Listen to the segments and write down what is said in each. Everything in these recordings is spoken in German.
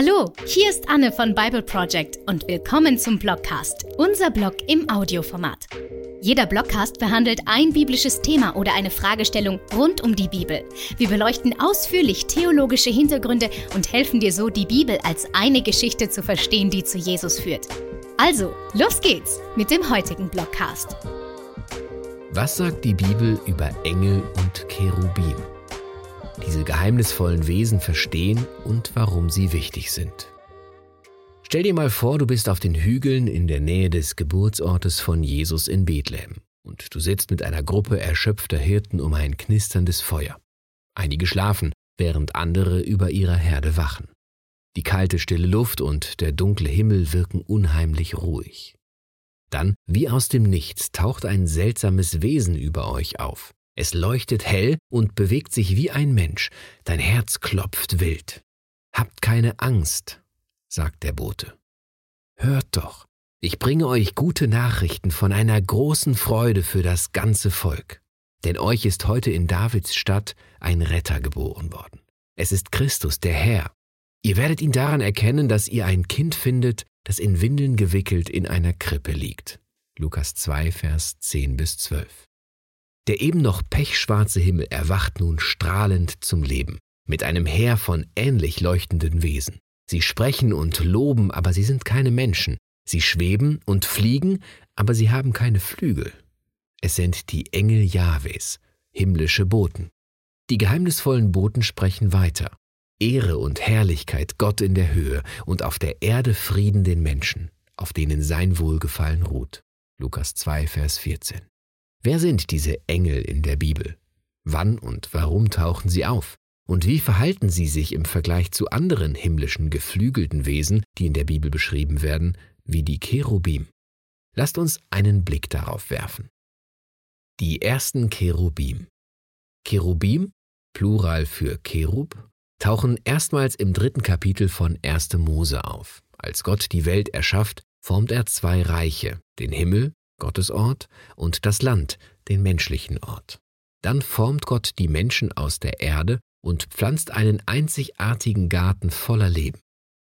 Hallo, hier ist Anne von Bible Project und willkommen zum Blogcast, unser Blog im Audioformat. Jeder Blogcast behandelt ein biblisches Thema oder eine Fragestellung rund um die Bibel. Wir beleuchten ausführlich theologische Hintergründe und helfen dir so, die Bibel als eine Geschichte zu verstehen, die zu Jesus führt. Also, los geht's mit dem heutigen Blogcast. Was sagt die Bibel über Engel und Cherubim? Diese geheimnisvollen Wesen verstehen und warum sie wichtig sind. Stell dir mal vor, du bist auf den Hügeln in der Nähe des Geburtsortes von Jesus in Bethlehem und du sitzt mit einer Gruppe erschöpfter Hirten um ein knisterndes Feuer. Einige schlafen, während andere über ihrer Herde wachen. Die kalte, stille Luft und der dunkle Himmel wirken unheimlich ruhig. Dann, wie aus dem Nichts, taucht ein seltsames Wesen über euch auf. Es leuchtet hell und bewegt sich wie ein Mensch. Dein Herz klopft wild. Habt keine Angst, sagt der Bote. Hört doch, ich bringe euch gute Nachrichten von einer großen Freude für das ganze Volk. Denn euch ist heute in Davids Stadt ein Retter geboren worden. Es ist Christus, der Herr. Ihr werdet ihn daran erkennen, dass ihr ein Kind findet, das in Windeln gewickelt in einer Krippe liegt. Lukas 2, Vers 10 bis 12. Der eben noch pechschwarze Himmel erwacht nun strahlend zum Leben, mit einem Heer von ähnlich leuchtenden Wesen. Sie sprechen und loben, aber sie sind keine Menschen. Sie schweben und fliegen, aber sie haben keine Flügel. Es sind die Engel Jahwes, himmlische Boten. Die geheimnisvollen Boten sprechen weiter. Ehre und Herrlichkeit Gott in der Höhe und auf der Erde Frieden den Menschen, auf denen sein Wohlgefallen ruht. Lukas 2, Vers 14. Wer sind diese Engel in der Bibel? Wann und warum tauchen sie auf? Und wie verhalten sie sich im Vergleich zu anderen himmlischen geflügelten Wesen, die in der Bibel beschrieben werden, wie die Cherubim? Lasst uns einen Blick darauf werfen. Die ersten Cherubim. Cherubim, Plural für Cherub, tauchen erstmals im dritten Kapitel von 1. Mose auf. Als Gott die Welt erschafft, formt er zwei Reiche, den Himmel Gottes Ort, und das Land, den menschlichen Ort. Dann formt Gott die Menschen aus der Erde und pflanzt einen einzigartigen Garten voller Leben.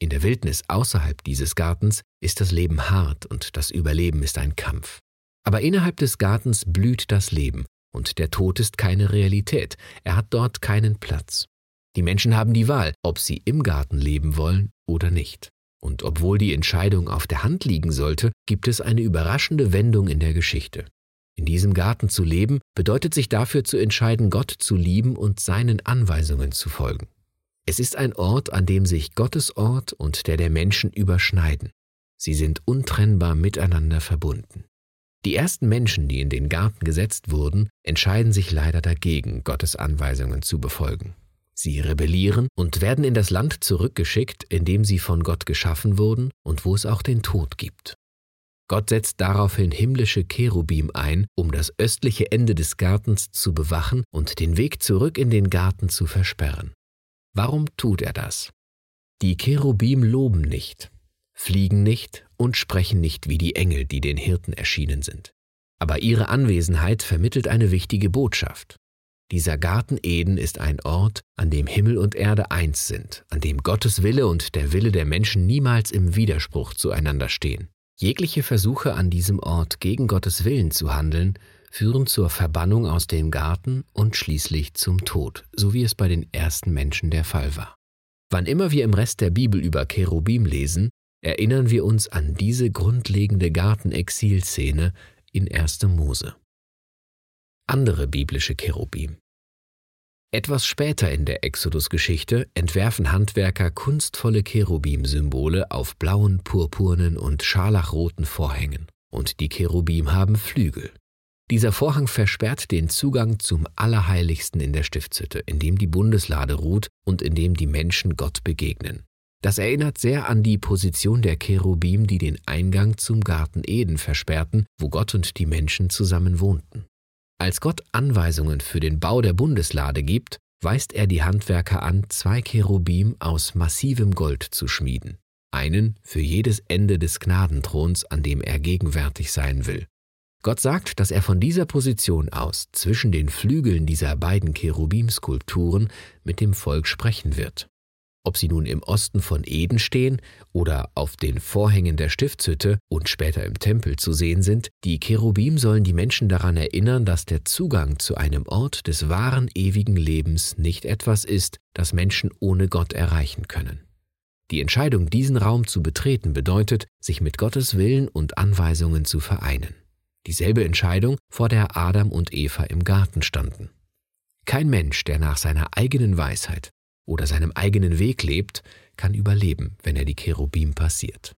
In der Wildnis außerhalb dieses Gartens ist das Leben hart und das Überleben ist ein Kampf. Aber innerhalb des Gartens blüht das Leben und der Tod ist keine Realität, er hat dort keinen Platz. Die Menschen haben die Wahl, ob sie im Garten leben wollen oder nicht. Und obwohl die Entscheidung auf der Hand liegen sollte, gibt es eine überraschende Wendung in der Geschichte. In diesem Garten zu leben bedeutet sich dafür zu entscheiden, Gott zu lieben und seinen Anweisungen zu folgen. Es ist ein Ort, an dem sich Gottes Ort und der der Menschen überschneiden. Sie sind untrennbar miteinander verbunden. Die ersten Menschen, die in den Garten gesetzt wurden, entscheiden sich leider dagegen, Gottes Anweisungen zu befolgen. Sie rebellieren und werden in das Land zurückgeschickt, in dem sie von Gott geschaffen wurden und wo es auch den Tod gibt. Gott setzt daraufhin himmlische Cherubim ein, um das östliche Ende des Gartens zu bewachen und den Weg zurück in den Garten zu versperren. Warum tut er das? Die Cherubim loben nicht, fliegen nicht und sprechen nicht wie die Engel, die den Hirten erschienen sind. Aber ihre Anwesenheit vermittelt eine wichtige Botschaft. Dieser Garten Eden ist ein Ort, an dem Himmel und Erde eins sind, an dem Gottes Wille und der Wille der Menschen niemals im Widerspruch zueinander stehen. Jegliche Versuche an diesem Ort gegen Gottes Willen zu handeln, führen zur Verbannung aus dem Garten und schließlich zum Tod, so wie es bei den ersten Menschen der Fall war. Wann immer wir im Rest der Bibel über Cherubim lesen, erinnern wir uns an diese grundlegende Gartenexilszene in 1. Mose andere biblische Cherubim. Etwas später in der Exodus-Geschichte entwerfen Handwerker kunstvolle Cherubim-Symbole auf blauen, purpurnen und scharlachroten Vorhängen. Und die Cherubim haben Flügel. Dieser Vorhang versperrt den Zugang zum Allerheiligsten in der Stiftshütte, in dem die Bundeslade ruht und in dem die Menschen Gott begegnen. Das erinnert sehr an die Position der Cherubim, die den Eingang zum Garten Eden versperrten, wo Gott und die Menschen zusammen wohnten. Als Gott Anweisungen für den Bau der Bundeslade gibt, weist er die Handwerker an, zwei Cherubim aus massivem Gold zu schmieden, einen für jedes Ende des Gnadenthrons, an dem er gegenwärtig sein will. Gott sagt, dass er von dieser Position aus zwischen den Flügeln dieser beiden Cherubim-Skulpturen mit dem Volk sprechen wird. Ob sie nun im Osten von Eden stehen oder auf den Vorhängen der Stiftshütte und später im Tempel zu sehen sind, die Cherubim sollen die Menschen daran erinnern, dass der Zugang zu einem Ort des wahren ewigen Lebens nicht etwas ist, das Menschen ohne Gott erreichen können. Die Entscheidung, diesen Raum zu betreten, bedeutet, sich mit Gottes Willen und Anweisungen zu vereinen. Dieselbe Entscheidung, vor der Adam und Eva im Garten standen. Kein Mensch, der nach seiner eigenen Weisheit oder seinem eigenen Weg lebt, kann überleben, wenn er die Cherubim passiert.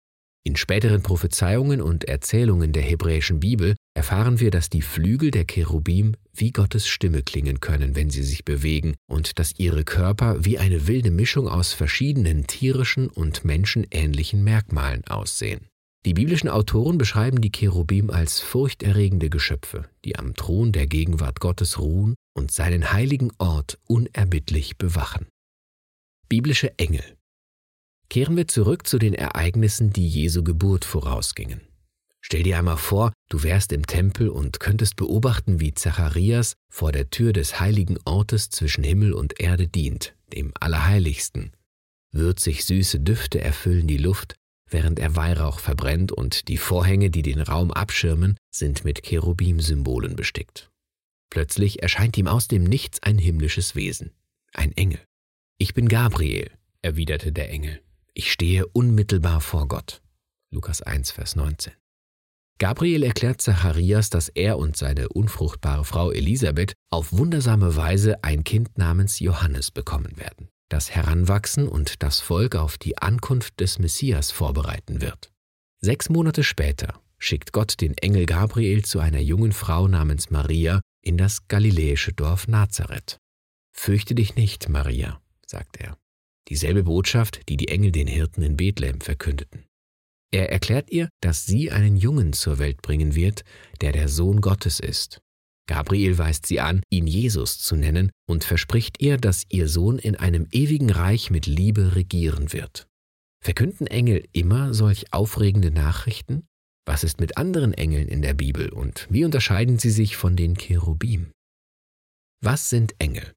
In späteren Prophezeiungen und Erzählungen der hebräischen Bibel erfahren wir, dass die Flügel der Cherubim wie Gottes Stimme klingen können, wenn sie sich bewegen, und dass ihre Körper wie eine wilde Mischung aus verschiedenen tierischen und menschenähnlichen Merkmalen aussehen. Die biblischen Autoren beschreiben die Cherubim als furchterregende Geschöpfe, die am Thron der Gegenwart Gottes ruhen und seinen heiligen Ort unerbittlich bewachen. Biblische Engel Kehren wir zurück zu den Ereignissen, die Jesu Geburt vorausgingen. Stell dir einmal vor, du wärst im Tempel und könntest beobachten, wie Zacharias vor der Tür des heiligen Ortes zwischen Himmel und Erde dient, dem Allerheiligsten. Würzig süße Düfte erfüllen die Luft, während er Weihrauch verbrennt und die Vorhänge, die den Raum abschirmen, sind mit Cherubim-Symbolen bestickt. Plötzlich erscheint ihm aus dem Nichts ein himmlisches Wesen, ein Engel. Ich bin Gabriel, erwiderte der Engel. Ich stehe unmittelbar vor Gott. Lukas 1, Vers 19. Gabriel erklärt Zacharias, dass er und seine unfruchtbare Frau Elisabeth auf wundersame Weise ein Kind namens Johannes bekommen werden, das heranwachsen und das Volk auf die Ankunft des Messias vorbereiten wird. Sechs Monate später schickt Gott den Engel Gabriel zu einer jungen Frau namens Maria in das galiläische Dorf Nazareth. Fürchte dich nicht, Maria, sagt er dieselbe Botschaft, die die Engel den Hirten in Bethlehem verkündeten. Er erklärt ihr, dass sie einen Jungen zur Welt bringen wird, der der Sohn Gottes ist. Gabriel weist sie an, ihn Jesus zu nennen und verspricht ihr, dass ihr Sohn in einem ewigen Reich mit Liebe regieren wird. Verkünden Engel immer solch aufregende Nachrichten? Was ist mit anderen Engeln in der Bibel und wie unterscheiden sie sich von den Cherubim? Was sind Engel?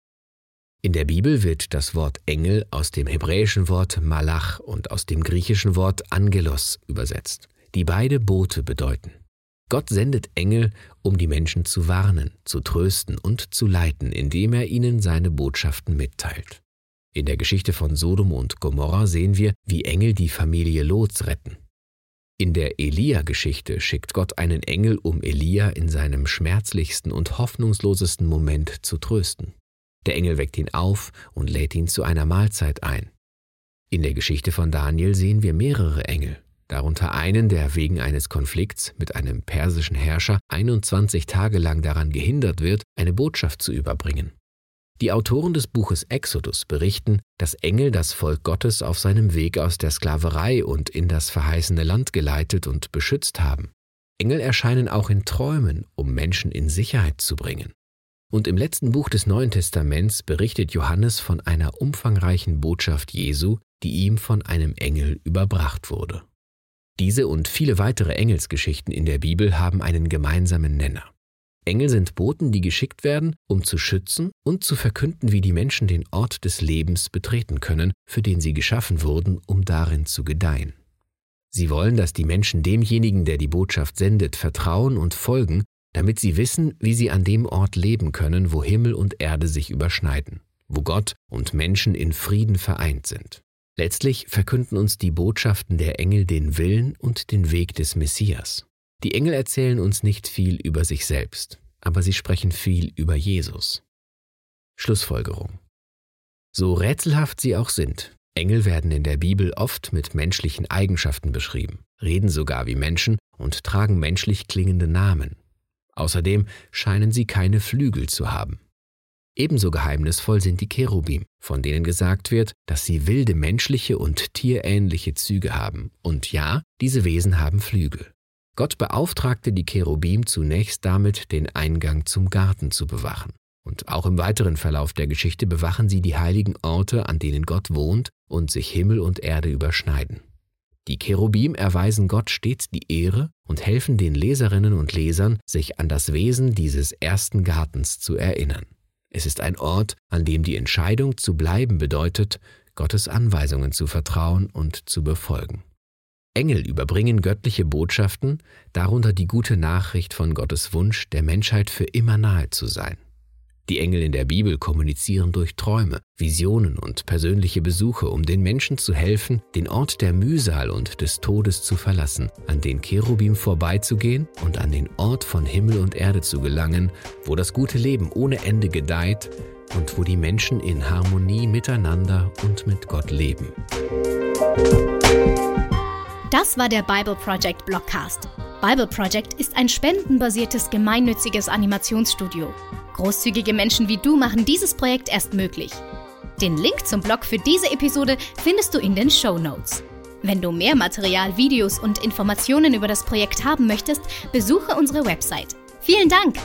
In der Bibel wird das Wort Engel aus dem hebräischen Wort Malach und aus dem griechischen Wort Angelos übersetzt, die beide Bote bedeuten. Gott sendet Engel, um die Menschen zu warnen, zu trösten und zu leiten, indem er ihnen seine Botschaften mitteilt. In der Geschichte von Sodom und Gomorra sehen wir, wie Engel die Familie Lots retten. In der Elia-Geschichte schickt Gott einen Engel, um Elia in seinem schmerzlichsten und hoffnungslosesten Moment zu trösten. Der Engel weckt ihn auf und lädt ihn zu einer Mahlzeit ein. In der Geschichte von Daniel sehen wir mehrere Engel, darunter einen, der wegen eines Konflikts mit einem persischen Herrscher 21 Tage lang daran gehindert wird, eine Botschaft zu überbringen. Die Autoren des Buches Exodus berichten, dass Engel das Volk Gottes auf seinem Weg aus der Sklaverei und in das verheißene Land geleitet und beschützt haben. Engel erscheinen auch in Träumen, um Menschen in Sicherheit zu bringen. Und im letzten Buch des Neuen Testaments berichtet Johannes von einer umfangreichen Botschaft Jesu, die ihm von einem Engel überbracht wurde. Diese und viele weitere Engelsgeschichten in der Bibel haben einen gemeinsamen Nenner. Engel sind Boten, die geschickt werden, um zu schützen und zu verkünden, wie die Menschen den Ort des Lebens betreten können, für den sie geschaffen wurden, um darin zu gedeihen. Sie wollen, dass die Menschen demjenigen, der die Botschaft sendet, vertrauen und folgen damit sie wissen, wie sie an dem Ort leben können, wo Himmel und Erde sich überschneiden, wo Gott und Menschen in Frieden vereint sind. Letztlich verkünden uns die Botschaften der Engel den Willen und den Weg des Messias. Die Engel erzählen uns nicht viel über sich selbst, aber sie sprechen viel über Jesus. Schlussfolgerung. So rätselhaft sie auch sind, Engel werden in der Bibel oft mit menschlichen Eigenschaften beschrieben, reden sogar wie Menschen und tragen menschlich klingende Namen, Außerdem scheinen sie keine Flügel zu haben. Ebenso geheimnisvoll sind die Cherubim, von denen gesagt wird, dass sie wilde menschliche und tierähnliche Züge haben. Und ja, diese Wesen haben Flügel. Gott beauftragte die Cherubim zunächst damit, den Eingang zum Garten zu bewachen. Und auch im weiteren Verlauf der Geschichte bewachen sie die heiligen Orte, an denen Gott wohnt und sich Himmel und Erde überschneiden. Die Cherubim erweisen Gott stets die Ehre und helfen den Leserinnen und Lesern, sich an das Wesen dieses ersten Gartens zu erinnern. Es ist ein Ort, an dem die Entscheidung zu bleiben bedeutet, Gottes Anweisungen zu vertrauen und zu befolgen. Engel überbringen göttliche Botschaften, darunter die gute Nachricht von Gottes Wunsch, der Menschheit für immer nahe zu sein. Die Engel in der Bibel kommunizieren durch Träume, Visionen und persönliche Besuche, um den Menschen zu helfen, den Ort der Mühsal und des Todes zu verlassen, an den Cherubim vorbeizugehen und an den Ort von Himmel und Erde zu gelangen, wo das gute Leben ohne Ende gedeiht und wo die Menschen in Harmonie miteinander und mit Gott leben. Das war der Bible Project Blogcast. Bible Project ist ein spendenbasiertes gemeinnütziges Animationsstudio. Großzügige Menschen wie du machen dieses Projekt erst möglich. Den Link zum Blog für diese Episode findest du in den Show Notes. Wenn du mehr Material, Videos und Informationen über das Projekt haben möchtest, besuche unsere Website. Vielen Dank!